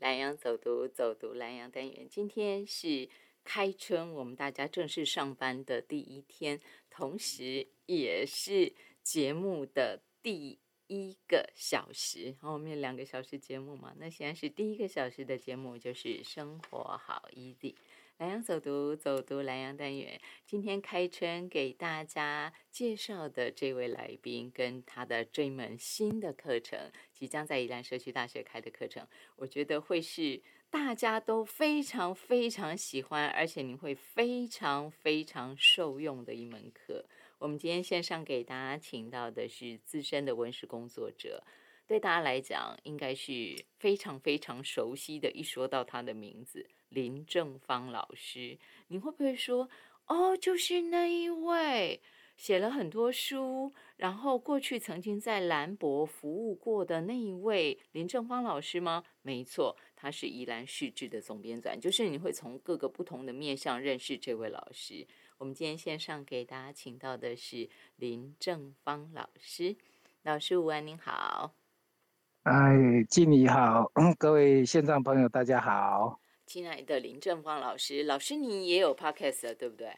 南阳走读走读南阳单元，今天是开春，我们大家正式上班的第一天，同时也是节目的第一个小时。后面两个小时节目嘛，那现在是第一个小时的节目，就是生活好 easy。南阳走读走读南阳单元，今天开春给大家介绍的这位来宾，跟他的这门新的课程，即将在宜兰社区大学开的课程，我觉得会是大家都非常非常喜欢，而且你会非常非常受用的一门课。我们今天线上给大家请到的是资深的文史工作者，对大家来讲应该是非常非常熟悉的。一说到他的名字。林正芳老师，你会不会说哦，就是那一位写了很多书，然后过去曾经在兰博服务过的那一位林正芳老师吗？没错，他是宜兰市志的总编纂，就是你会从各个不同的面向认识这位老师。我们今天线上给大家请到的是林正芳老师，老师午安，您好。哎，经理好，各位线上朋友大家好。亲爱的林正芳老师，老师你也有 podcast 对不对？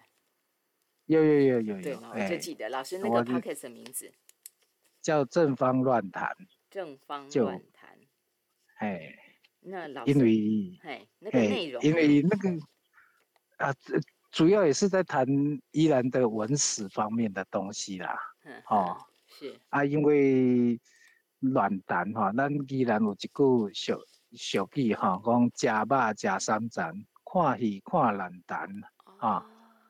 有有有有有。对我就记得老师那个 podcast 的名字叫正方乱谈。正方乱谈。哎。那老师。因为。哎，那个内容。因为那个啊，主要也是在谈依然的文史方面的东西啦。嗯。哦。是。啊，因为乱谈哈，咱依然有一句小。小记哈，讲食肉食三层，看戏看乱谈啊，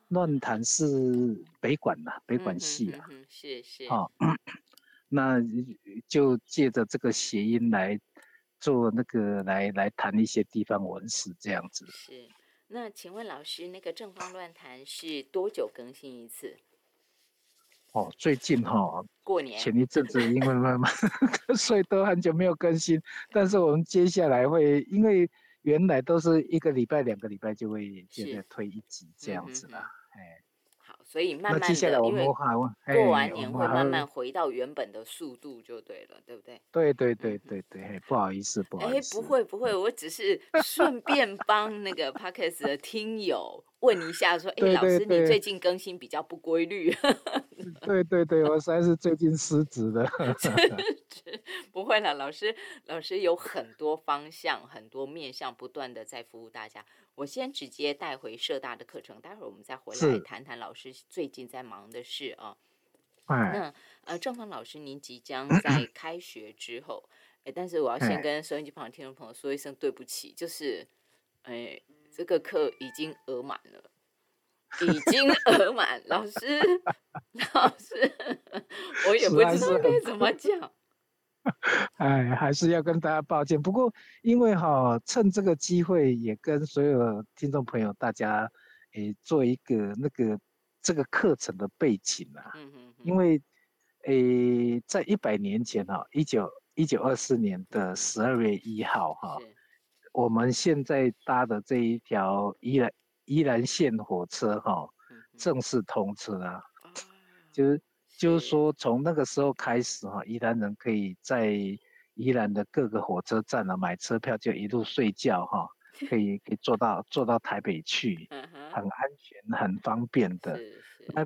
乱谈是北管呐，北管戏啊，是是。好，那就借着这个谐音来做那个来来谈一些地方文史这样子。是，那请问老师，那个正方乱谈是多久更新一次？哦，最近哈，过年前一阵子因为慢慢，所以都很久没有更新。但是我们接下来会，因为原来都是一个礼拜、两个礼拜就会接着推一集这样子啦。哎，好，所以慢慢的，因为过完年会慢慢回到原本的速度就对了，对不对？对对对对对，不好意思，不好意思。哎，不会不会，我只是顺便帮那个 Parkes 的听友。问一下，说，哎，老师，你最近更新比较不规律。对对对，我实在是最近失职 的。不会了，老师，老师有很多方向、很多面向，不断的在服务大家。我先直接带回社大的课程，待会儿我们再回来谈谈老师最近在忙的事啊。那呃，正方老师，您即将 在开学之后，哎，但是我要先跟收音机旁的听众朋友说一声对不起，就是，哎。这个课已经额满了，已经额满。老师，老师，我也不知道该怎么 讲。哎，还是要跟大家抱歉。不过，因为哈，趁这个机会也跟所有听众朋友大家，诶，做一个那个这个课程的背景啊。嗯嗯。因为，诶，在一百年前哈，一九一九二四年的十二月一号哈。我们现在搭的这一条宜兰宜兰线火车哈，正式通车啊，就是就是说从那个时候开始哈，宜兰人可以在宜兰的各个火车站啊买车票就一路睡觉哈，可以可以坐到坐到台北去，很安全很方便的。那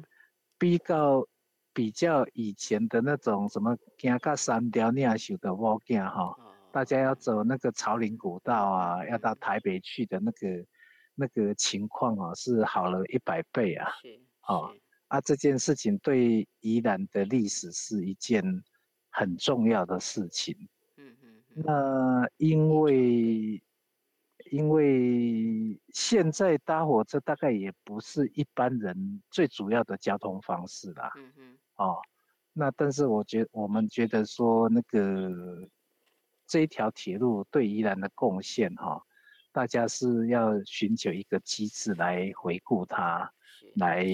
比较比较以前的那种什么行到三条那修的无行哈。大家要走那个朝林古道啊，要到台北去的那个那个情况啊，是好了一百倍啊！是哦啊，这件事情对宜兰的历史是一件很重要的事情。嗯嗯。那因为因为现在搭火车大概也不是一般人最主要的交通方式啦。嗯嗯。哦，那但是我觉我们觉得说那个。这一条铁路对宜兰的贡献，哈，大家是要寻求一个机制来回顾它，来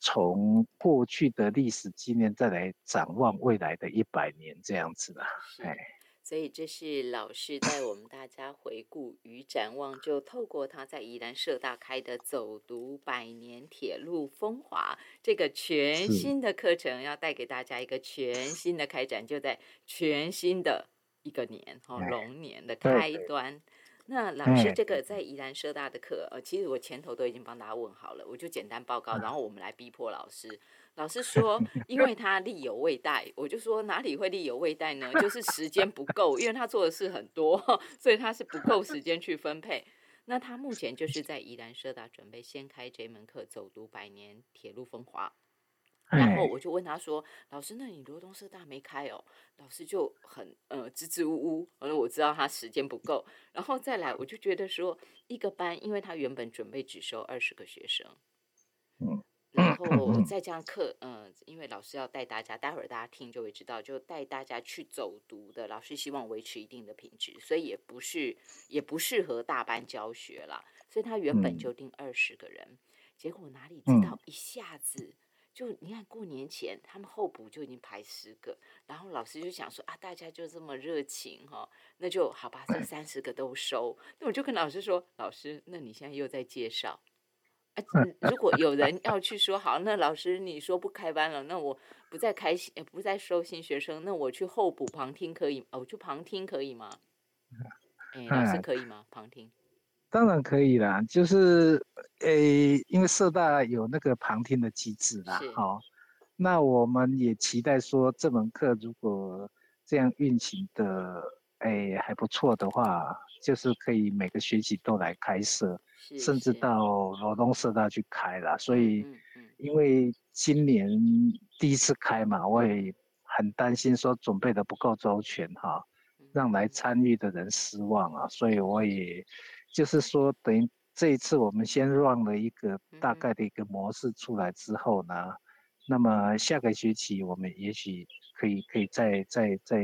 从过去的历史纪念再来展望未来的一百年这样子的，哎，所以这是老师带我们大家回顾与展望，就透过他在宜兰社大开的走读百年铁路风华这个全新的课程，要带给大家一个全新的开展，就在全新的。一个年，哈，哎龙年的开端。那老师哎这个在宜兰社大的课，呃，其实我前头都已经帮大家问好了，我就简单报告，然后我们来逼迫老师。老师说，因为他力有未逮，我就说哪里会力有未逮呢？就是时间不够，因为他做的事很多，所以他是不够时间去分配。那他目前就是在宜兰社大准备先开这门课，走读百年铁路风华。然后哎我就问他说：“老师，那你罗东社大没开哦？”老师就很呃支支吾吾，反正我知道他时间不够。然后再来，我就觉得说，一个班，因为他原本准备只收二十个学生，嗯，然后再加上课，嗯、因为老师要带大家，待会儿大家听就会知道，就带大家去走读的，老师希望维持一定的品质，所以也不是也不适合大班教学啦，所以他原本嗯就定二十个人，结果哪里知嗯道一下子。就你看过年前，他们候补就已经排十个，然后老师就想说啊，大家就这么热情哈、那就好吧，这 三十个都收。那我就跟老师说，老师，那你现在又在介绍，啊，嗯如果有人要去说好，那老师你说不开班了，那我不再开新，呃不再收新学生，那我去候补旁听可以？哦，我去旁听可以吗？哎，老师嗯可以吗？旁听？当然可以啦，就是诶，因为社大有那个旁听的机制啦是，好、那我们也期待说这门课如果这样运行的诶还不错的话，就是可以每个学期都来开设，甚至到罗东社大去开啦。所以因为今年第一次开嘛，我也很担心说准备的不够周全哈、嗯让来参与的人失望啊，所以我也就是说，等于这一次我们先 run 了一个大概的一个模式出来之后呢，那么下个学期我们也许可以可以再再再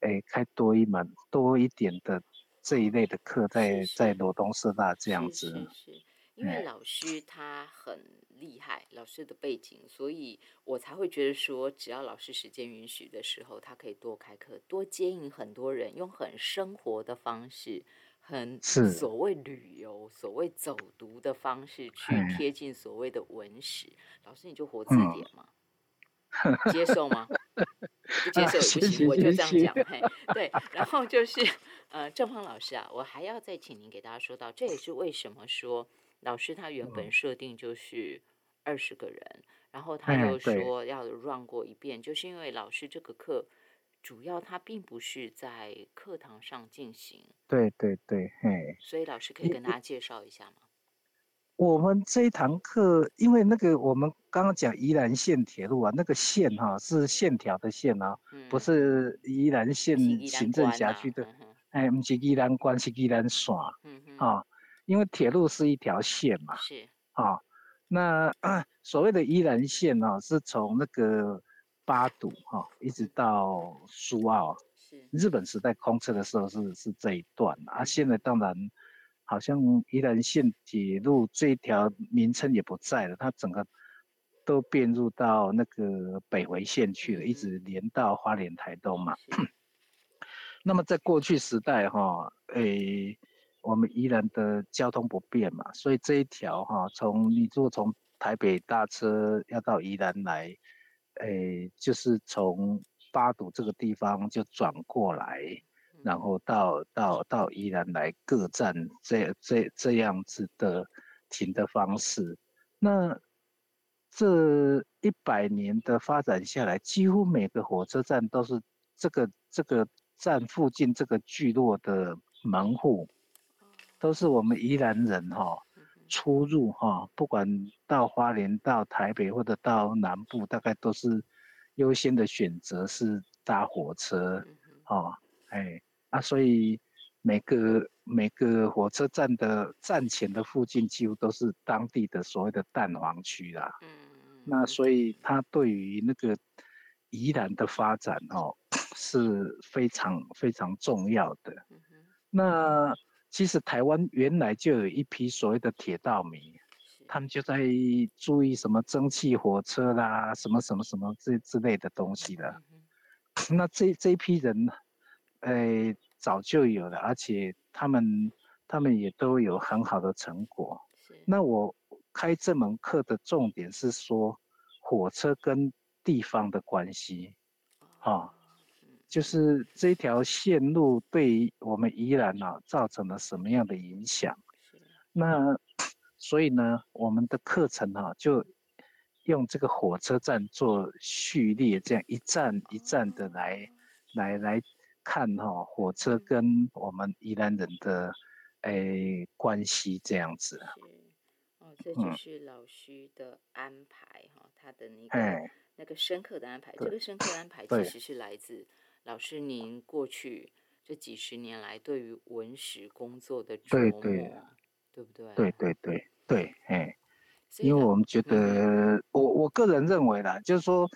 诶开多一门多一点的这一类的课在是在罗东师大这样子，是是，因为哎。老师他很厉害，老师的背景，所以我才会觉得说，只要老师时间允许的时候，他可以多开课，多接应很多人，用很生活的方式，很是所谓旅游、所谓走读的方式去哎贴近所谓的文史。老师，你就活字嗯典嘛。接受吗？不 接啊受也不谢行，我就这样讲。嘿，对，然后就是呃，郑芳老师啊，我还要再请您给大家说到，这也是为什么说老师他原本设定就是二十个人，然后他又说要 run 过一遍，就是因为老师这个课主要它并不是在课堂上进行，对对对，嘿。所以老师可以跟大家介绍一下吗？我们这一堂课，因为那个我们刚刚讲宜兰线铁路啊，那个线哈、是线条的线啊，嗯，不是宜兰县行政辖区的，哎，不是宜兰关，是宜兰线嗯哼，啊。因为铁路是一条线嘛，是啊，那、所谓的宜兰线啊、是从那个八堵哈、一直到苏澳，日本时代空车的时候是是这一段啊，现在当然好像宜兰县铁路这一条名称也不在了，它整个都变入到那个北回线去了，一嗯直连到花莲台东嘛。那么在过去时代哈、诶，我们宜兰的交通不便嘛，所以这一条哈、从你如果从台北大车要到宜兰来，诶，就是从八堵这个地方就转过来，然后到到到宜兰来各站这这这样子的停的方式。那这一百年的发展下来，几乎每个火车站都是这个这个站附近这个聚落的门户，都是我们宜兰人哈、出入哈、不管到花莲、到台北或者到南部，大概都是优先的选择是搭火车哦，哎啊，所以每个每个火车站的站前的附近，几乎都是当地的所谓的蛋黄区啦。嗯那所以以它对于那个宜兰的发展哦，是非常非常重要的。嗯那其实台湾原来就有一批所谓的铁道迷，他们就在注意什么蒸汽火车啦，什么什么什么这之类的东西的。嗯那这这一批人，呃，早就有了，而且他们他们也都有很好的成果。那我开这门课的重点是说，火车跟地方的关系。啊嗯就是这条线路对我们宜兰啊造成了什么样的影响？那 所以呢，我们的课程哈就用这个火车站做序列，这样一站一站的来来来看哈火车跟我们宜兰人的诶关系这样子。哦，这就是老师的安排哈，他的那个那个深刻的安排，这个深刻的安排其实是来自。老师，您过去这几十年来对于文史工作的琢磨，对不对？对对对对，哎，因为我们觉得，我我个人认为啦，就是说，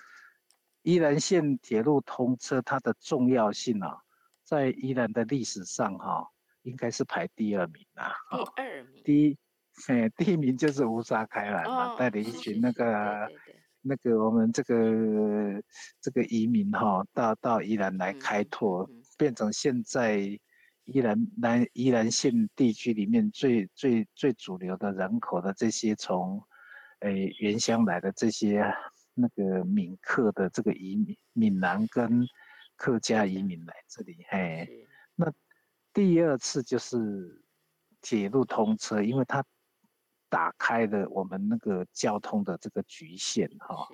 宜兰县铁路通车它的重要性啊，在宜兰的历史上哈，应该是排第二名啊。第二名。第一，哎，第一名就是吴沙开来嘛，带领一群那个。那个我们这个这个移民哈，到到宜兰来开拓，变成现在宜兰南宜兰县地区里面最最最主流的人口的这些从，诶原乡来的这些那个闽客的这个移民闽南跟客家移民来这里，嘿，那第二次就是铁路通车，因为它。打开了我们那个交通的这个局限哈，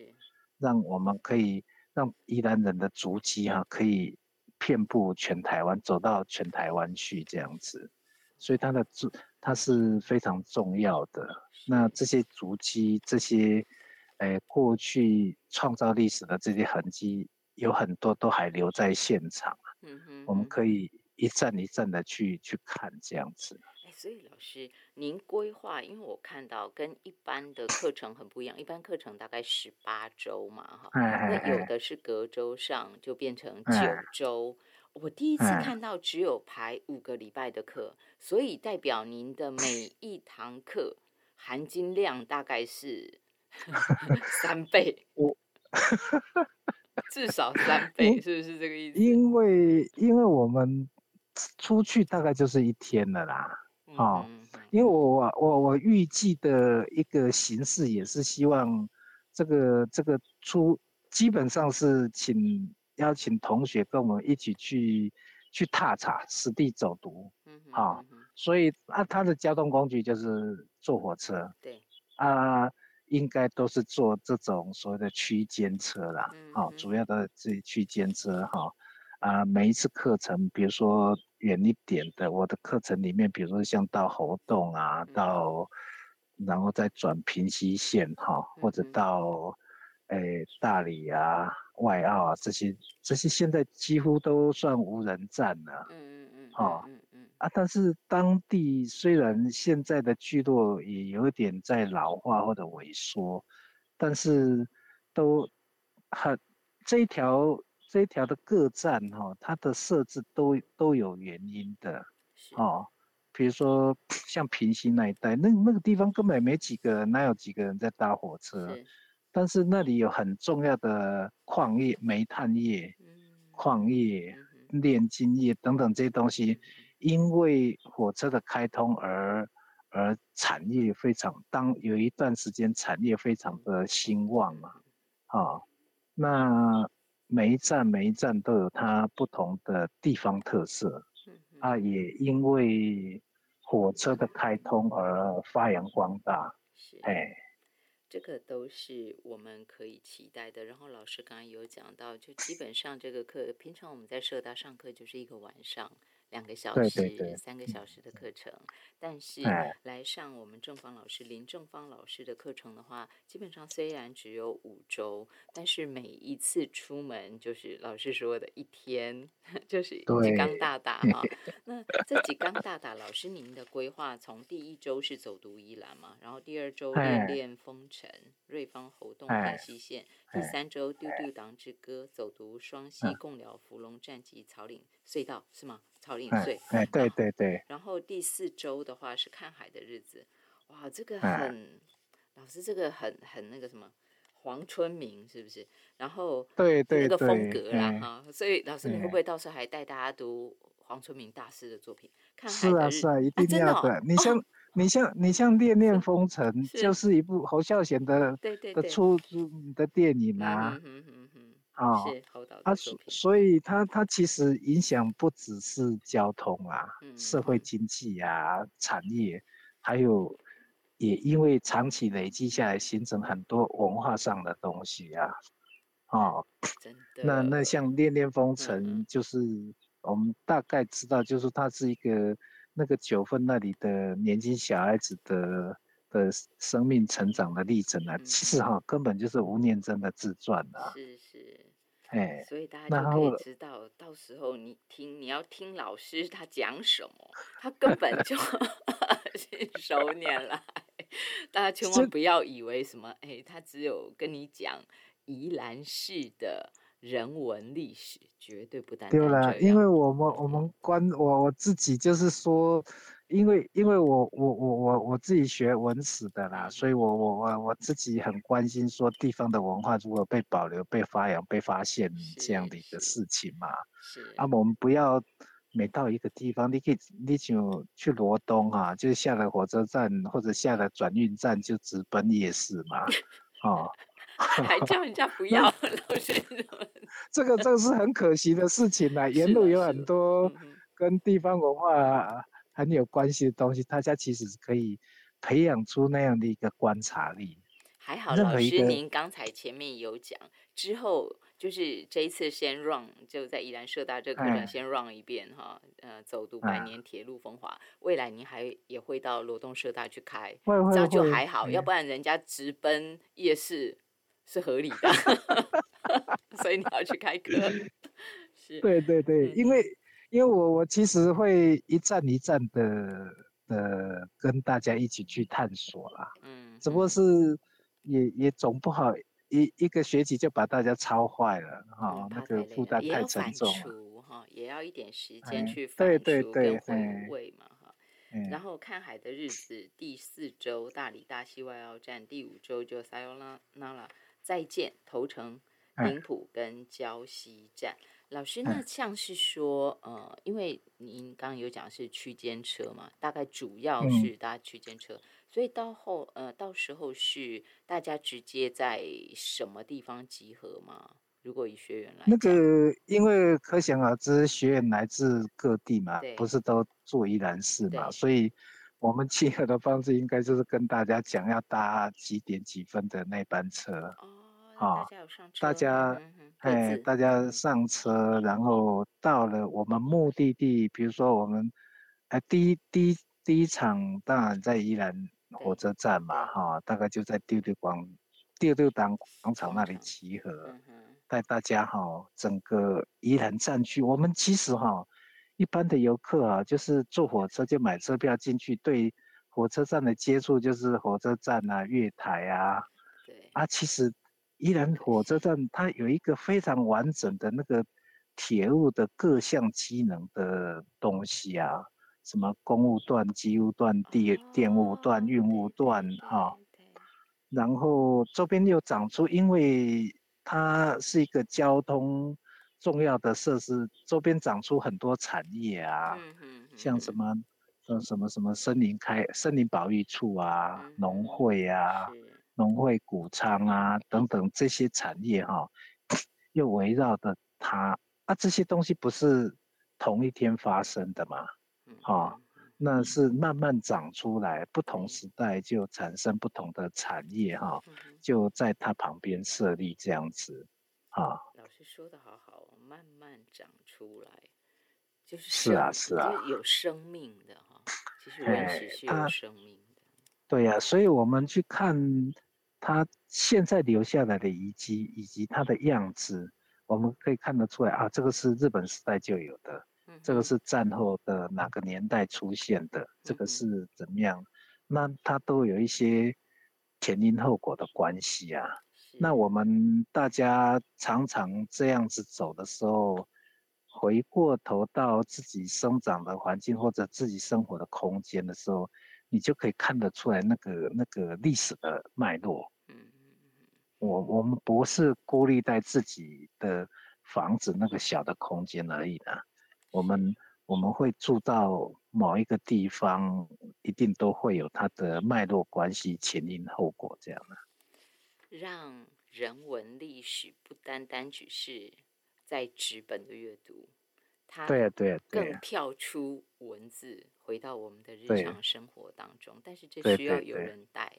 让我们可以让宜兰人的足迹哈可以遍布全台湾，走到全台湾去这样子，所以它的足它是非常重要的。那这些足迹，这些诶过去创造历史的这些痕迹，有很多都还留在现场。嗯哼，我们可以一站一站的去去看这样子。所以老师，您规划，因为我看到跟一般的课程很不一样，一般课程大概十八周嘛，哈，那有的是隔周上，就变成九周。我第一次看到只有排五个礼拜的课，所以代表您的每一堂课含金量大概是 三倍，我至少三倍，是不是这个意思？因为因为我们出去大概就是一天了啦。哦，因为我我我预计的一个形式也是希望，这个这个出基本上是请邀请同学跟我们一起去去踏查实地走读，嗯，好，所以啊，他的交通工具就是坐火车，对，啊，应该都是坐这种所谓的区间车啦，好，主要的这区间车哈，啊，每一次课程，比如说。远一点的，我的课程里面，比如说像到活动啊，到然后再转平西线哈，或者到诶大理啊、外澳啊这些，这些现在几乎都算无人站了。嗯嗯嗯。哈嗯嗯啊，但是当地虽然现在的聚落也有点在老化或者萎缩，但是都很这一条。这一条的各站哈，它的设置都都有原因的，哦，比如说像平溪那一带，那那个地方根本没几个人，哪有几个人在搭火车？但是那里有很重要的矿业、煤炭业、矿业、炼金业等等这些东西，因为火车的开通而而产业非常，当有一段时间产业非常的兴旺嘛，啊，那。每一站每一站都有它不同的地方特色，啊，也因为火车的开通而发扬光大，哎，这个都是我们可以期待的。然后老师刚刚有讲到，就基本上这个课，平常我们在社大上课就是一个晚上。两个小时、三个小时的课。程，但是来上我们正方老师林正方老师的课程的话，基本上虽然只有五周，但是每一次出门就是老师说的一天，就是几缸大。大哈。那这几缸大大，老师您的规划从第一周是走读宜兰嘛，然后第二周练。练风尘、瑞芳猴洞平西线，第三周。丢丢党之歌走读双溪共寮芙蓉站及草岭隧道是吗？草岭岁，哎，对对对。然后第四周的话是看海的日子，哇，这个很，老师这个很很那个什么黄春明是不是？然后对对那个风格啦哈，所以老师你会不会到时候还带大家读黄春明大师的作品？看海是啊是啊，一定要的。你像你像你像《恋恋风尘》，就是一部侯孝贤的对对的出的电影啊。啊，是侯导啊，的作品，所所以它它其实影响不只是交通啊，嗯社会经济啊，产业，还有也因为长期累积下来，形成很多文化上的东西啊，哦，真的，那。那像《恋恋风嗯尘嗯》，就是我们大概知道，就是它是一个那个九份那里的年轻小孩子的的生命成长的历程啊，嗯其实哈、根本就是吴念真的自传啊，是是，哎，所以大家就可以知道，到时候你听你要听老师他讲什么，他根本就信手拈来。大家千万不要以为什么，哎，他只有跟你讲宜兰市的人文历史，绝对不单单对了，因为我们我们关我我自己就是说，因为因为我我我我我自己学文史的啦，所以我我我我自己很关心说地方的文化如果被保留、被发扬、被发现这样的一个事情嘛。是啊，我们不要每到一个地方，你可以你就去罗东啊，就是下了火车站或者下了转运站就直奔夜市嘛。哦，还 叫人家不要老师怎么 这个这个是很可惜的事情啦，沿路有很多。跟地方文化很有关系的东西，大家其实是可以培养出那样的一个观察力。还好，老师您刚才前面有讲，之后就是这一次先 run 就在宜兰社大这个课程哎先 run 一遍哈，呃，走读百啊年铁路风华。未来您还也会到罗东社大去开，这样就会还好，要哎不然人家直奔夜市是合理的，所以你要去开课。是，对对对，嗯因为因为我我其实会一站一站的的跟大家一起去探索啦，嗯，只不过嗯是也也总不好一一个学期就把大家抄坏了哈、嗯那个负担太沉重了。哈，也要一点时哎间去对反刍对对跟回哎味嘛哈。嗯然后看海的日子第四周大理大西外澳站，第五周就撒尤拉那拉再见头城、哎平埔跟礁溪站。老师，那哎像是说，呃，因为您刚刚有讲是区间车嘛，大概主要嗯。是搭区间车，所以到后呃到时候是大家直接在什么地方集合吗？如果以学员来那个，因为可想而知，学员来自各地嘛，不是都住宜兰市嘛，所以我们集合的方式应该就是跟大家讲要搭几点几分的那班车，哦，大啊大家哎，大家嗯上车，然后到了我们目的地，比如说我们，哎，第一第一第一场当然在宜兰火车站嘛，对哈，大概就在丢丢广丢丢党广场那里集合。嗯。带大家哈、整个宜兰站区，我们其实哈、一般的游客啊，就是坐火车就买车票进去，对火车站的接触就是火车站啊、月台啊对，啊。其实宜兰火车站它有一个非常完整的那个铁路的各项机能的东西啊，什么公务段、机务段、电电务段、哦运务段对哈、对对然后周边又长出，因为它是一个交通重要的设施，周边长出很多产业啊，嗯嗯像什么呃什么什么森林开森林保育处啊嗯、农哼会啊、是农会谷仓啊等等这些产业哈、又围绕着它啊，这些东西不是同一天发生的嘛？嗯啊嗯嗯那是慢慢长出来，不同时代就产生不同的产业哈、就在它旁边设立这样子，啊，老师说的好好哦，慢慢长出来，就是是啊是啊就是有生命的哈。其实人哎是是有生命的，对呀、所以我们去看它现在留下来的遗迹以及它的样子，我们可以看得出来啊，这个是日本时代就有的，嗯这个是战后的哪个年代出现的，这个是怎么样？那它都有一些前因后果的关系啊。那我们大家常常这样子走的时候，回过头到自己生长的环境或者自己生活的空间的时候，你就可以看得出来那个那个历史的脉络。嗯我我们不是孤立在自己的房子那个小的空间而已的，我们我们会住到某一个地方，一定都会有它的脉络关系、前因后果这样的。让人文历史不单单只是在纸本的阅读，它对对对。更跳出文字，回到我们的日常生活当中。但是这需要有人带，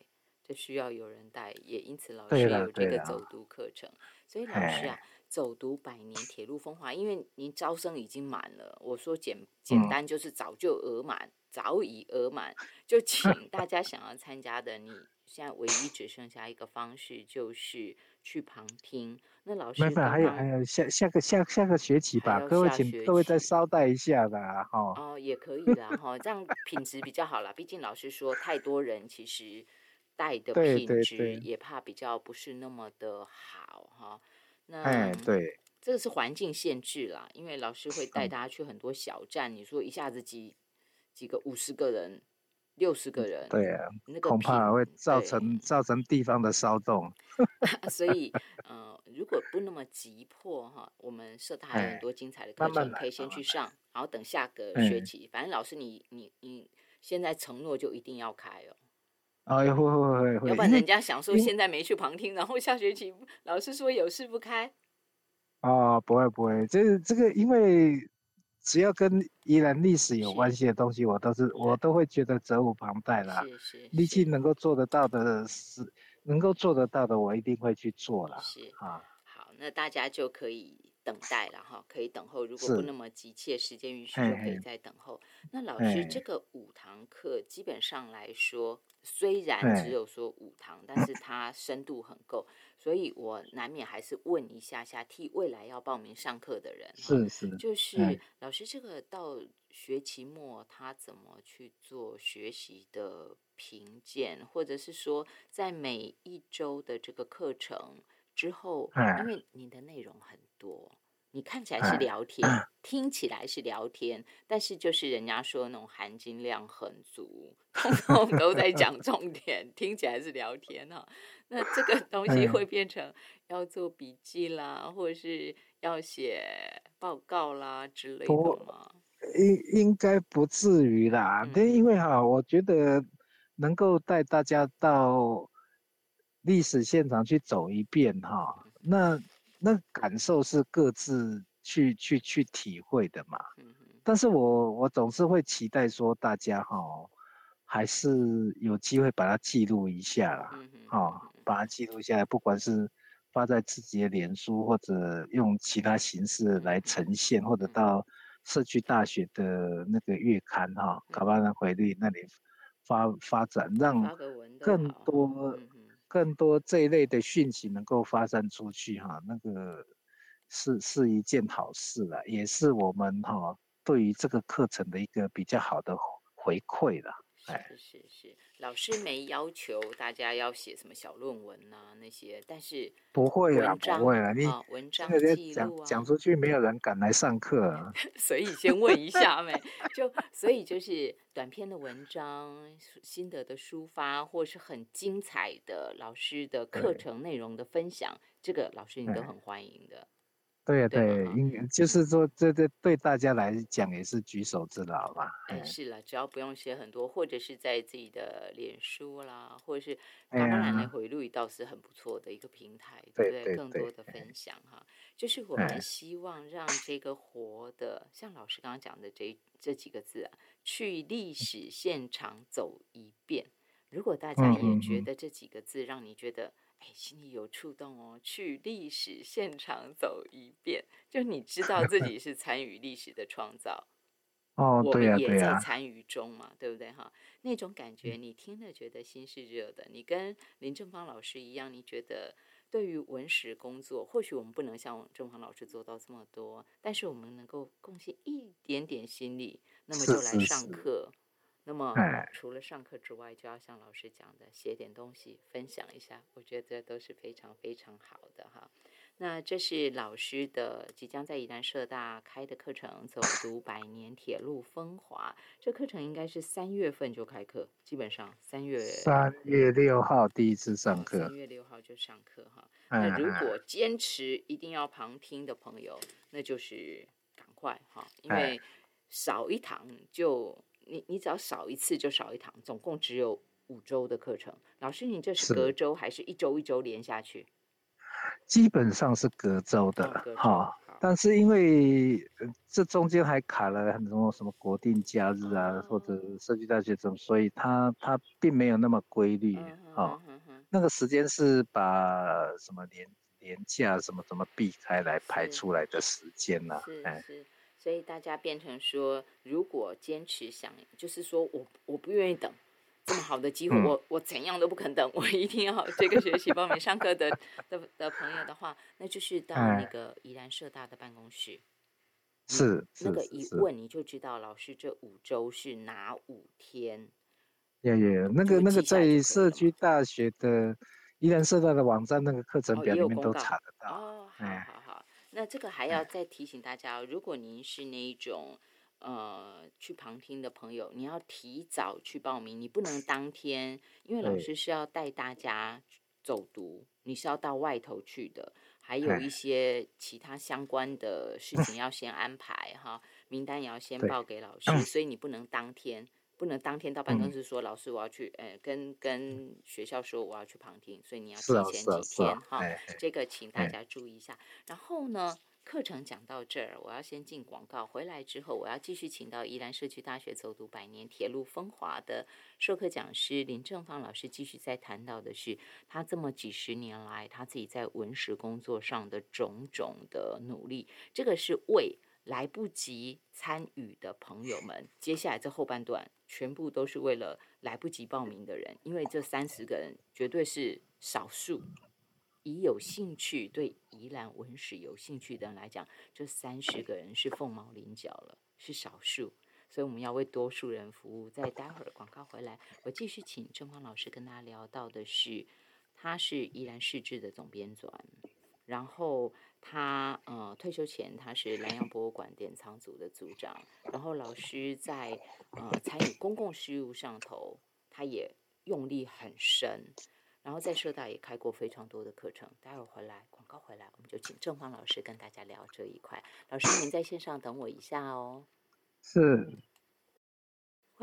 这需要有人带，也因此老师有这个走读课程。所以老师啊哎，走读百年铁路风华，因为您招生已经满了，我说简简嗯。单就是早就额满，早已额满，就 请大家想要参加的，你现在唯一只剩下一个方式，就是去旁听。那老师还有还有下下个下下个学期吧，各位请各位再期稍待一下吧，哈。哦，也可以的哈，这样品质比较好啦。毕竟老师说，太多人其实带的品质也怕比较不是那么的好哈。那哎，对，这个是环境限制啦，因为老师会带嗯大家去很多小站，你说一下子几几个五十个人、六十个人，对啊，那个恐怕会造成造成地方的骚动。所以，呃，如果不那么急迫哈，我们社大还有很哎多精彩的课程可以先来慢慢去上，然后等下个哎学期，反正老师你你你现在承诺就一定要开哦，哎，会会会会，要不然人家想说现在没去旁听，然后下学期老师说有事不开，哦，不会不会，这这个因为只要跟宜兰历史有关系的东西，我都是我都会觉得责无旁贷啦。是是力气能够做得到的是能够做得到的，我一定会去做啦。是。啊，好，那大家就可以等待了哈，可以等候。如果不那么急切，时间允许就可以嘿再等候。那老师，这个五堂课基本上来说，虽然只有说五堂，但是它深度很够，所以我难免还是问一下下，替未来要报名上课的人哈，是是，就是嗯老师这个到学期末他怎么去做学习的评鉴，或者是说在每一周的这个课程之后，因哎。为你的内容很多。你看起来是哎聊天，听起来是聊天，但是就是人家说那种含金量很足，通 通都在讲重点，听起来是聊天哈、那这个东西嗯会变成要做笔记啦，或者是要写报告啦之类的吗？应应该不至于啦。嗯因为哈，我觉得能够带大家到历史现场去走一遍哈，那那感受是各自去去去体会的嘛。但是我我总是会期待说大家哈，还是有机会把它记录一下啦。嗯哼，哦，把它记录下来，不管是发在自己的脸书，或者用其他形式来呈现，或者到社区大学的那个月刊哈，卡巴兰回力那里发发展，让更多更多这一类的讯息能够发散出去哈，那个是是一件好事了，也是我们哈对于这个课程的一个比较好的回馈了。哎是是是，老师没要求大家要写什么小论文呐、那些，但是不会啦，文章不会啦，你啊文章这个记录啊，讲讲出去，没有人敢来上课啊。所以先问一下 没？就所以就是短篇的文章、心得的抒发，或是很精彩的老师的课程内容的分享，这个老师你都很欢迎的。对对对嘛，应就是说，这这对大家来讲也是举手之劳吧。是了，只要不用写很多，或者是在自己的脸书啦，或者是哎当然的呀回路倒是很不错的一个平台，对不对？对？对更多的分。享哈，就是我们哎。希望让这个活的，像老师刚刚讲的这这几个字啊，去历史现场走一遍。如果大家嗯也觉得这几个字让你觉得，哎，心里有触动哦，去历史现场走一遍，就你知道自己是参与历史的创造。哦，我对呀们也在参与中嘛，对不对哈？那种感觉，你听了觉得心是热的。你跟林正芳老师一样，你觉得对于文史工作，或许我们不能像正芳老师做到这么多，但是我们能够贡献一点点心力，那么就来是是上课。那么哎除了上课之外，就要像老师讲的，写点东西分享一下，我觉得都是非常非常好的哈。那这是老师的即将在宜兰社大开的课程，走读百年铁路风华。这课程应该是三月份就开课，基本上三月三月六号第一次上哦课三，月六号就上课哈。那如果坚持一定要旁听的朋友，那就是赶快哈，因哎为少一堂就你你只要少一次就少一堂，总共只有五周的课程。老师，你这是是隔周还是一周一周连下去？基本上是隔周的哈，但是因为这中间还卡了很多什么国定假日啊，或者社区大学生，所以它它并没有那么规律啊。那个时间是把什么年年假什么怎么避开来排出来的时间呢？是是，所以大家变成说，如果坚持想，就是说我我不愿意等。这么好的机会，我我怎样都不肯等，我一定要这个学期报名上课的的的朋友的话，那就是到那个宜兰社大的办公室，是那个一问你就知道老师这五周是哪五天。呀呀，那个那个在社区大学的宜兰社大的网站那个课程表里面都查得到。哦，好好好，那这个还要再提醒大家，如果您是那一种。呃，去旁听的朋友，你要提早去报名，你不能当天，因为老师是要带大家走读，你是要到外头去的，还有一些其他相关的事情要先安排哈，名单也要先报给老师，所以你不能当天，不能当天到办公室说老师我要去，呃，跟跟学校说我要去旁听，所以你要提前几天哈，这个请大家注意一下，然后呢？课程讲到这儿，我要先进广告。回来之后，我要继续请到宜兰社区大学走读百年铁路风华的授课讲师林正芳老师，继续再谈到的是他这么几十年来他自己在文史工作上的种种的努力。这个是为来不及参与的朋友们，接下来这后半段全部都是为了来不及报名的人，因为这三十个人绝对是少数。以有兴趣对宜兰文史有兴趣的人来讲，这三十个人是凤毛麟角了，是少数，所以我们要为多数人服务。在待会儿广告回来，我继续请郑芳老师跟大家聊到的是，他是宜兰市志的总编纂，然后他呃退休前他是南洋博物馆典藏组的组长，然后老师在呃参与公共事务上头，他也用力很深。然后在社大也开过非常多的课程，待会儿回来广告回来，我们就请正方老师跟大家聊这一块。老师，您在线上等我一下哦。是。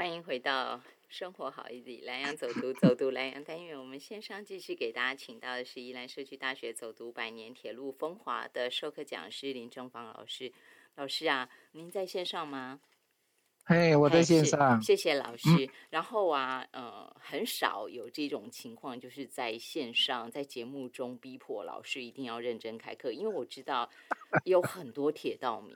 欢迎回到生活好一点，蓝洋走读走读蓝洋单元。我们线上继续给大家请到的是宜兰社区大学走读百年铁路风华的授课讲师林正芳老师。老师啊，您在线上吗？哎，我在线上，谢谢老师。然后啊，呃，很少有这种情况，就是在线上在节目中逼迫老师一定要认真开课，因为我知道有很多铁道迷。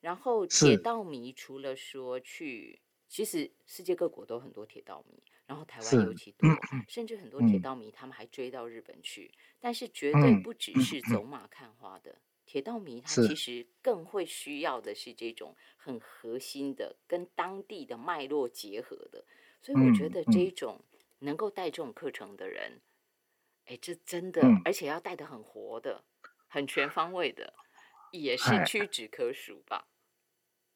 然后铁道迷除了说去，其实世界各国都很多铁道迷，然后台湾尤其多，甚至很多铁道迷他们还追到日本去。但是绝对不只是走马看花的。铁道迷他其实更会需要的是这种很核心的、跟当地的脉络结合的，所以我觉得这种能够带这种课程的人，哎，这真的，而且要带的很活的、很全方位的，也是屈指可数吧。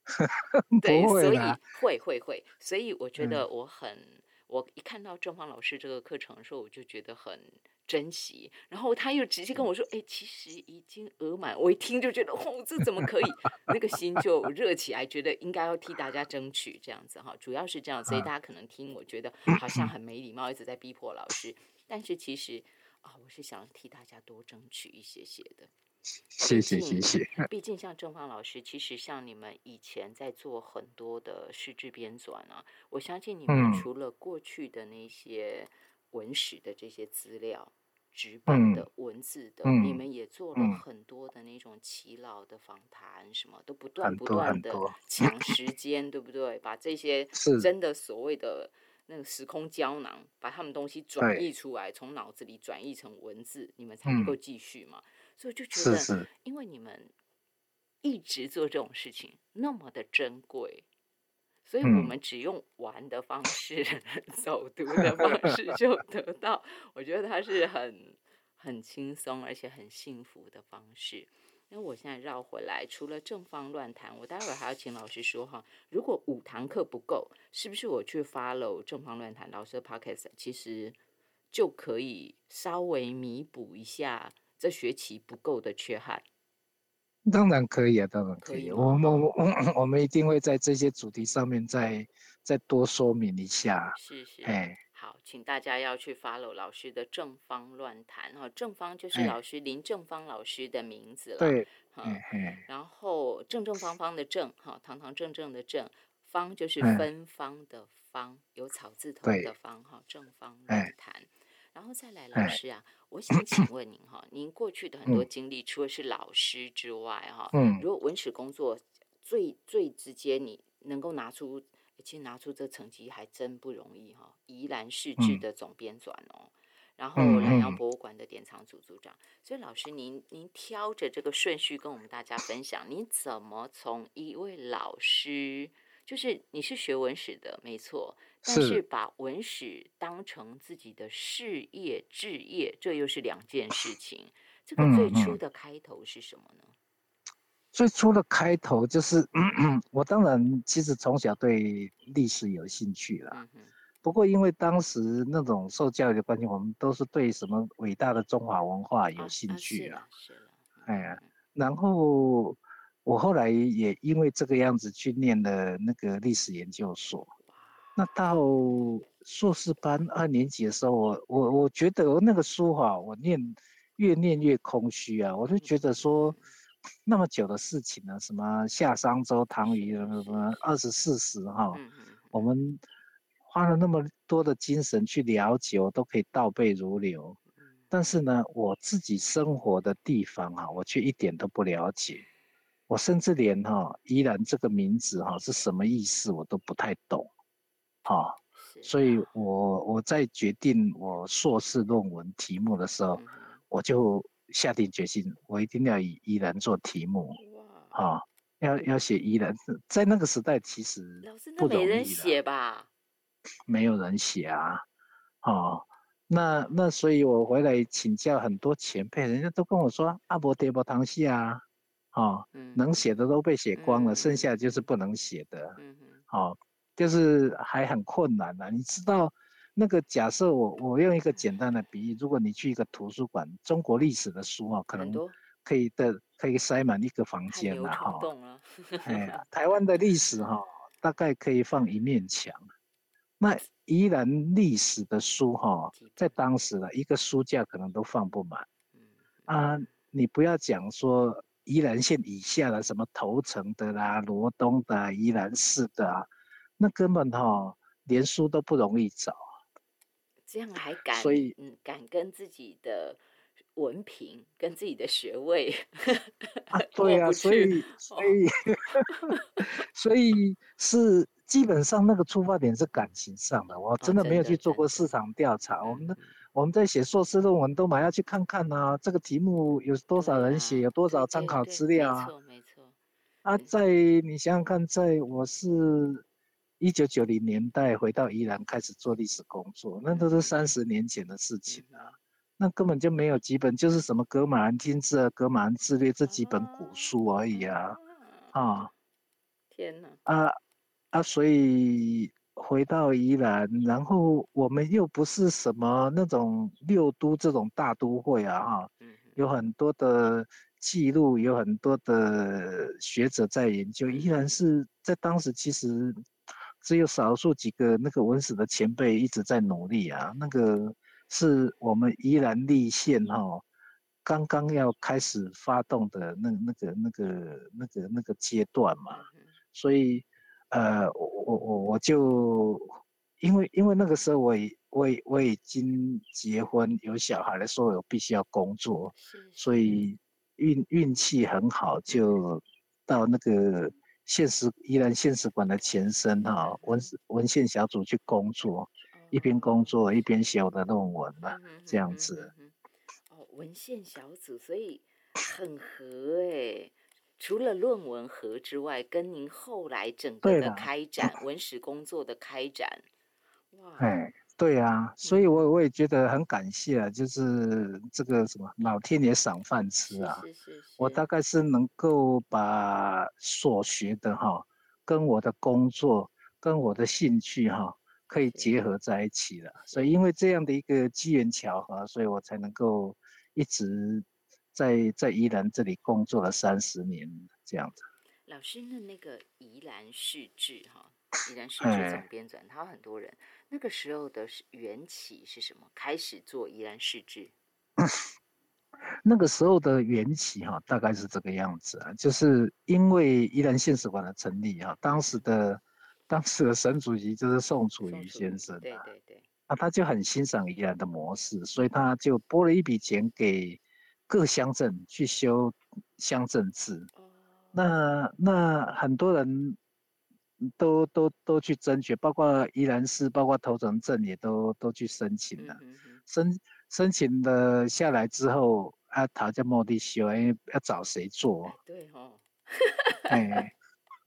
对，所以会会会，所以我觉得我很，我一看到正方老师这个课程的时候，我就觉得很。珍惜，然后他又直接跟我说：“哎，其实已经额满。”我一听就觉得，哦，这怎么可以？那个心就热起来，觉得应该要替大家争取这样子哈。主要是这样，所以大家可能听我觉得好像很没礼貌，一直在逼迫老师。但是其实啊，我是想替大家多争取一些些的。谢谢谢谢。毕竟像郑芳老师，其实像你们以前在做很多的诗志编纂啊，我相信你们除了过去的那些。文史的这些资料，纸本的文字的，你们也做了很多的那种耆老的访谈，什么都不断不断的抢时间，对不对？把这些 真的所谓的那个时空胶囊，把他们东西转译出来，从脑子里转译成文字，你们才能够继续嘛。所以就觉得，因为你们一直做这种事情，那么的珍贵。所以我们只用玩的方式、走读的方 式就得到，我觉得它是很很轻松而且很幸福的方式。那我现在绕回来，除了正方乱谈，我待会儿还要请老师说哈，如果五堂课不够，是不是我去 follow 正方乱谈老师的 podcast，其实就可以稍微弥补一下这学期不够的缺憾？当然可以啊，当然可以。我们我我们一定会在这些主题上面再再多说明一下。是是。哎，好，请大家要去 follow 老师的正方乱谈哈，正方就是老师林正方老师的名字了。对，嗯，然后正正方方的正哈，堂堂正正的正方就是芬芳的芳，有草字头的芳哈，正方乱谈。然后再来，老师啊，我想请问您哈，您过去的很多经历，除了是老师之外哈，嗯，如果文史工作最最直接，你能够拿出。其实拿出这成绩还真不容易哈！宜兰市志的总编纂哦，然后南洋博物馆的典藏组组长，所以老师您您挑着这个顺序跟我们大家分享，您怎么从一位老师，就是你是学文史的没错，但是把文史当成自己的事业置业，这又是两件事情。这个最初的开头是什么呢？最初的开头就是，我当然其实从小对历史有兴趣了，不过因为当时那种受教育的关系，我们都是对什么伟大的中华文化有兴趣啊。是哎呀，然后我后来也因为这个样子去念了那个历史研究所。那到硕士班二年级的时候，我我我觉得我那个书哈，我念越念越空虚啊，我就觉得说。那么久的事情呢？什么夏商周、唐虞什么二十四史哈？我们花了那么多的精神去了解，我都可以倒背如流。但是呢，我自己生活的地方哈，我却一点都不了解。我甚至连哈依然这个名字哈是什么意思，我都不太懂。哈，所以我我在决定我硕士论文题目的时候，我就。下定决心，我一定要以宜兰做题目，啊，要要写宜兰。在那个时代，其实老师那没人写吧？没有人写啊，哦，那那所以我回来请教很多前辈，人家都跟我说阿伯爹伯唐戏啊，哦，能写的都被写光了，剩下就是不能写的，嗯哦，就是还很困难的，你知道。那个假设我我用一个简单的比喻，如果你去一个图书馆，中国历史的书啊，可能可以的可以塞满一个房间了哈。哎，台湾的历史哈，大概可以放一面墙。那宜兰历史的书哈，在当时的一个书架可能都放不满。啊，你不要讲说宜兰县以下的什么头城的啦、罗东的、宜兰市的啊，那根本哈连书都不容易找。这样还敢，所以嗯，敢跟自己的文凭、跟自己的学位啊，对啊，所以所以 所以是基本上那个出发点是感情上的，我真的没有去做过市场调查。我们的我们在写硕士论文都马要去看看啊，这个题目有多少人写，有多少参考资料啊？没错没错。啊，在你想想看，在我是。一九九零年代回到宜兰开始做历史工作，那都是三十年前的事情了。那根本就没有几本，就是什么《格马兰经志》啊，《格马兰志略》这几本古书而已啊！啊，天哪！啊啊！所以回到宜兰，然后我们又不是什么那种六都这种大都会啊！哈，有很多的记录，有很多的学者在研究，依然是在当时其实。只有少数几个那个文史的前辈一直在努力啊，那个是我们宜兰立县哈，刚刚要开始发动的那那个那个那个那个阶段嘛，所以呃，我我我我就因为因为那个时候我我我已经结婚有小孩了，所以我必须要工作，所以运运气很好，就到那个。现实依然现实馆的前身哈，文文献小组去工作，一边工作一边写我的论文嘛，这样子。哦，文献小组，所以很合哎。除了论文合之外，跟您后来整个的开展文史工作的开展，哇。对啊，所以我我也觉得很感谢啊，就是这个什么老天爷赏饭吃啊，我大概是能够把所学的哈，跟我的工作跟我的兴趣哈，可以结合在一起了。所以因为这样的一个机缘巧合，所以我才能够一直在在宜兰这里工作了三十年这样子。老师的那个宜兰市志哈。宜兰市志总编纂，他有很多人。那个时候的缘起是什么？开始做宜兰市志。那个时候的缘起哈，大概是这个样子啊，就是因为宜兰县史馆的成立哈，当时的当时的省主席就是宋楚瑜先生，对对对，啊，他就很欣赏宜兰的模式，所以他就拨了一笔钱给各乡镇去修乡镇制。那那很多人都都都去争取，包括宜兰市，包括头城镇也都都去申请了，申。申请的下来之后，啊，讨价莫地修，因为要找谁做？对哦，哎，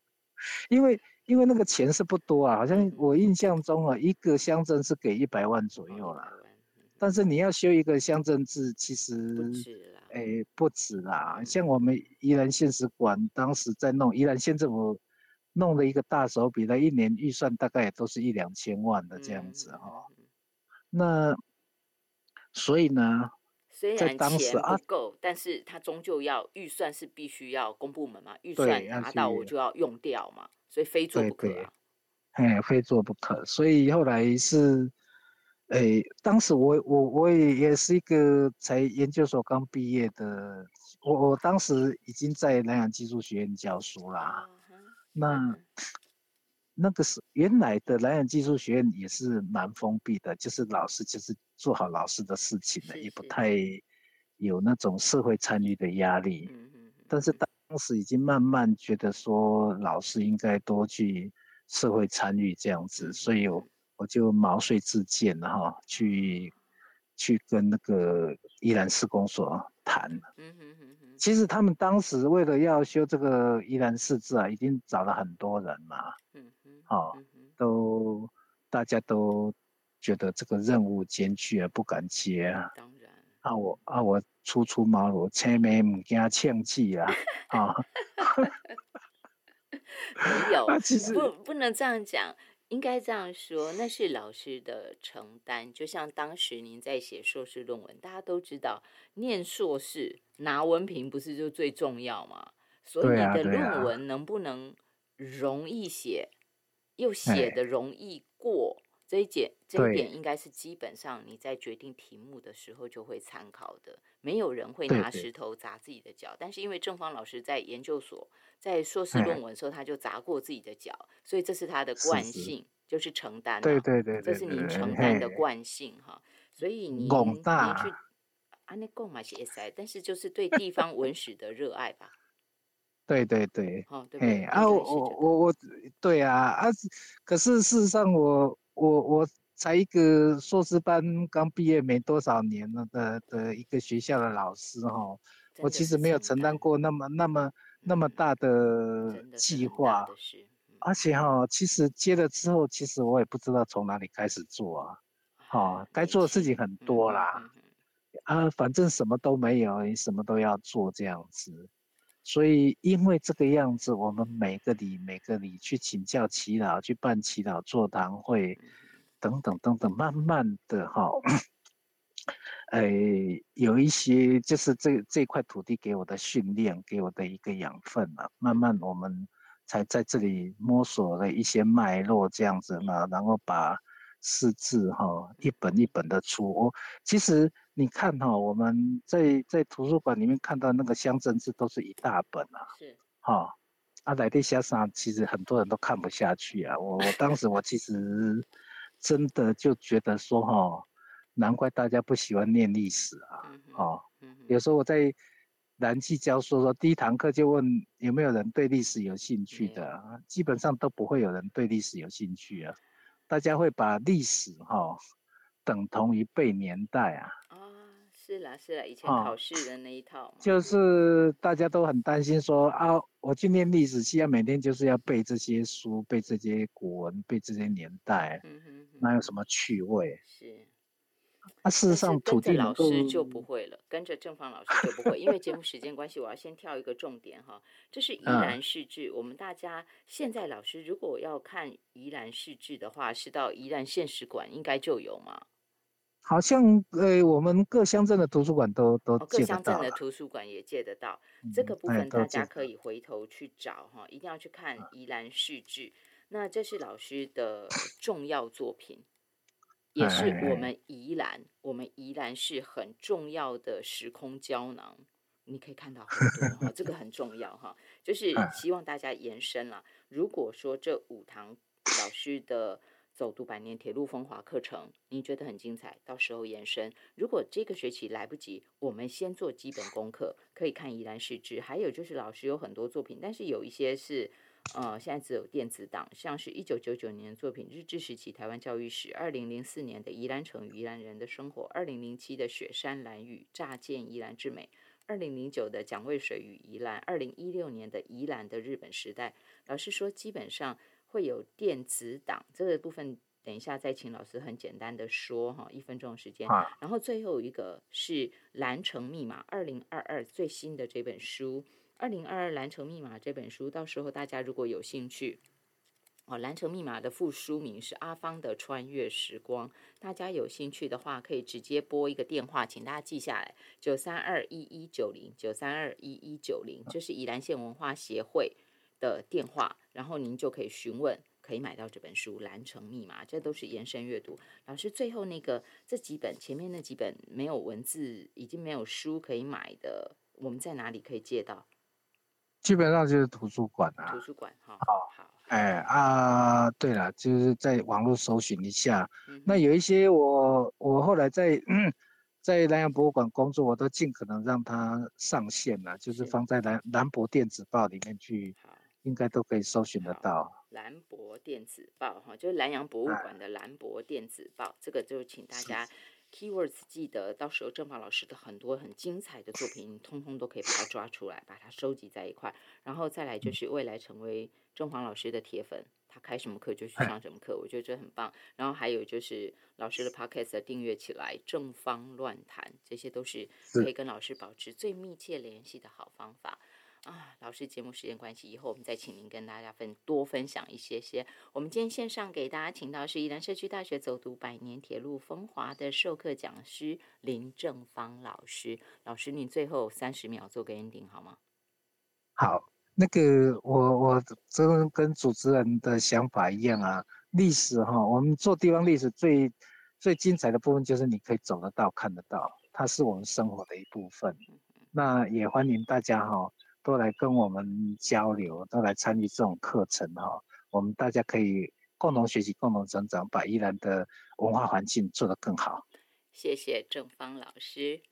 因为因为那个钱是不多啊，好像我印象中啊，一个乡镇是给一百万左右啦。但是你要修一个乡镇制，其实哎不止啦。像我们宜兰县史馆当时在弄，宜兰县政府弄了一个大手笔，的一年预算大概也都是一两千万的这样子哈。那所以呢，虽然钱不够，但是他终究要预算是必须要公部门嘛，预算拿到我就要用掉嘛，所以非做不可。哎，非做不可。所以后来是，哎，当时我我我也也是一个才研究所刚毕业的，我我当时已经在南洋技术学院教书啦。那。那个是原来的南洋技术学院也是蛮封闭的，就是老师就是做好老师的事情的，也不太有那种社会参与的压力。但是当时已经慢慢觉得说老师应该多去社会参与这样子，所以我我就毛遂自荐了哈，去去跟那个宜兰施工所谈。嗯哼哼哼。其实他们当时为了要修这个宜兰四字啊，已经找了很多人嘛。嗯。好，都大家都觉得这个任务艰巨而不敢接啊。当然啊，我啊我初出茅庐，前面唔惊呛气啊啊。没有，不不能这样讲，应该这样说，那是老师的承担。就像当时您在写硕士论文，大家都知道，念硕士拿文凭不是就最重要吗？所以你的论文能不能容易写？又写的容易过这一点，这一点应该是基本上你在决定题目的时候就会参考的。没有人会拿石头砸自己的脚，但是因为正方老师在研究所在硕士论文的时候他就砸过自己的脚，所以这是他的惯性，就是承担。对对对，这是您承担的惯性哈。所以您您去啊，那购买些塞，但是就是对地方文史的热爱吧。对对对，哎啊，我我我，对啊啊，可是事实上，我我我我才一个硕士班刚毕业没多少年了的的一个学校的老师哈，我其实没有承担过那么那么那么大的计划，而且哈，其实接了之后，其实我也不知道从哪里开始做啊，好，该做的事情很多啦，啊，反正什么都没有，你什么都要做这样子。所以，因为这个样子，我们每个礼每个礼去请教祈祷，去办祈祷座谈会，等等等等，慢慢的哈，呃，有一些就是这这块土地给我的训练，给我的一个养分嘛，慢慢我们才在这里摸索了一些脉络，这样子嘛，然后把四字哈一本一本的出。我其实。你看哈，我们在在图书馆里面看到那个乡镇志都是一大本啊，是哈，啊来地下上其实很多人都看不下去啊。我我当时我其实真的就觉得说哈，难怪大家不喜欢念历史啊，哦，有时候我在南纪教书说第一堂课就问有没有人对历史有兴趣的，基本上都不会有人对历史有兴趣啊，大家会把历史哈等同于背年代啊啊。是啦是啦，以前考试的那一套，就是大家都很担心说啊，我去念历史系，要每天就是要背这些书，背这些古文，背这些年代，嗯哼，哪有什么趣味？是，那事实上土地老师就不会了，跟着正方老师就不会，因为节目时间关系，我要先跳一个重点哈，这是宜兰市志，我们大家现在老师如果要看宜兰市志的话，是到宜兰县史馆应该就有嘛。好像呃，我们各乡镇的图书馆都都各乡镇的图书馆也借得到，这个部分大家可以回头去找哈，一定要去看宜兰市志。那这是老师的重要作品，也是我们宜兰，我们宜兰是很重要的时空胶囊。你可以看到很多哈，这个很重要哈，就是希望大家延伸了。如果说这五堂老师的走读百年铁路风华课程，你觉得很精彩，到时候延伸。如果这个学期来不及，我们先做基本功课，可以看宜兰市志。还有就是老师有很多作品，但是有一些是。呃，现在只有电子档，像是一九九九年的作品《日治时期台湾教育史》，二零零四年的《宜兰城与宜兰人的生活》，二零零七的《雪山蓝雨乍见宜兰之美》，二零零九的《蒋渭水与宜兰》，二零一六年的《宜兰的日本时代》。老师说，基本上会有电子档这个部分，等一下再请老师很简单的说哈，一分钟时间。然后最后一个是《蓝城密码》，二零二二最新的这本书。二零二二蓝城密码这本书，到时候大家如果有兴趣，哦，蓝城密码的副书名是阿芳的穿越时光。大家有兴趣的话，可以直接拨一个电话，请大家记下来：九三二一一九零九三二一一九零，这是宜兰县文化协会的电话。然后您就可以询问，可以买到这本书《蓝城密码》，这都是延伸阅读。老师最后那个这几本前面那几本没有文字，已经没有书可以买的，我们在哪里可以借到？基本上就是图书馆啊，图书馆哈，好，好，哎啊，对了，就是在网络搜寻一下，那有一些我我后来在 在南洋博物馆工作，我都尽可能让它上线了，就是放在南南博电子报里面去，应该都可以搜寻得到。南博电子报哈，就是南洋博物馆的南博电子报，这个就请大家。Keywords 记得到时候正方老师的很多很精彩的作品，通通都可以把它抓出来，把它收集在一块。然后再来就是未来成为正方老师的铁粉，他开什么课就去上什么课，我觉得这很棒。然后还有就是老师的 Podcast 订阅起来，正方乱谈，这些都是可以跟老师保持最密切联系的好方法。啊，老师，节目时间关系，以后我们再请您跟大家分多分享一些些。我们今天线上给大家请到是宜兰社区大学走读百年铁路风华的授课讲师林正芳老师。老师，你最后三十秒做个 ending 好吗？好，那个我我真跟主持人的想法一样啊。历史哈，我们做地方历史最最精彩的部分就是你可以走得到、看得到，它是我们生活的一部分。那也欢迎大家哈。都来跟我们交流，都来参与这种课程哈，我们大家可以共同学习、共同成长，把依兰的文化环境做得更好。谢谢正方老师。